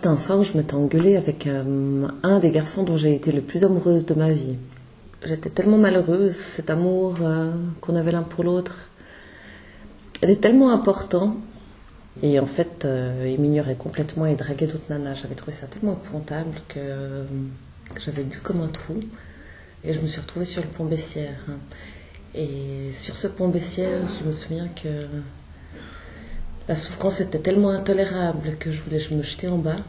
c'était un soir où je m'étais engueulée avec euh, un des garçons dont j'ai été le plus amoureuse de ma vie. J'étais tellement malheureuse, cet amour euh, qu'on avait l'un pour l'autre était tellement important. Et en fait, euh, il m'ignorait complètement et draguait d'autres nanas. J'avais trouvé ça tellement épouvantable que, que j'avais bu comme un trou. Et je me suis retrouvée sur le pont Bessières. Et sur ce pont Bessières, je me souviens que la souffrance était tellement intolérable que je voulais me jeter en bas.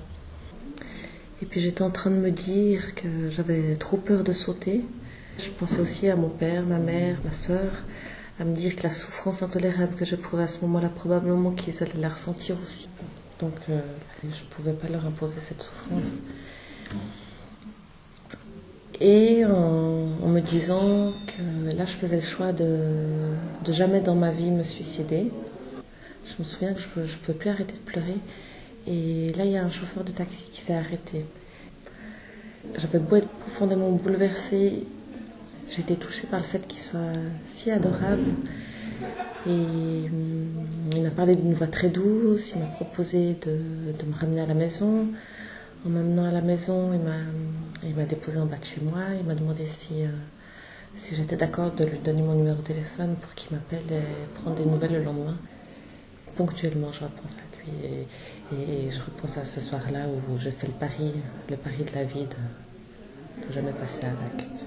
Et puis j'étais en train de me dire que j'avais trop peur de sauter. Je pensais aussi à mon père, ma mère, ma soeur, à me dire que la souffrance intolérable que j'éprouvais à ce moment-là, probablement qu'ils allaient la ressentir aussi. Donc euh, je ne pouvais pas leur imposer cette souffrance. Et en, en, me disant que là, je faisais le choix de, de jamais dans ma vie me suicider, je me souviens que je ne pouvais plus arrêter de pleurer. Et là, il y a un chauffeur de taxi qui s'est arrêté. J'avais beau être profondément bouleversée, j'étais touchée par le fait qu'il soit si adorable. Et hum, il m'a parlé d'une voix très douce, il m'a proposé de, de, me ramener à la maison. En m'amenant à la maison, il m'a déposé en bas de chez moi, il m'a demandé si, euh, si j'étais d'accord de lui donner mon numéro de téléphone pour qu'il m'appelle et prendre des nouvelles le lendemain ponctuellement, je repense à lui et, je repense à ce soir-là où j'ai fait le pari, le pari de la vie de, de jamais passer à l'acte.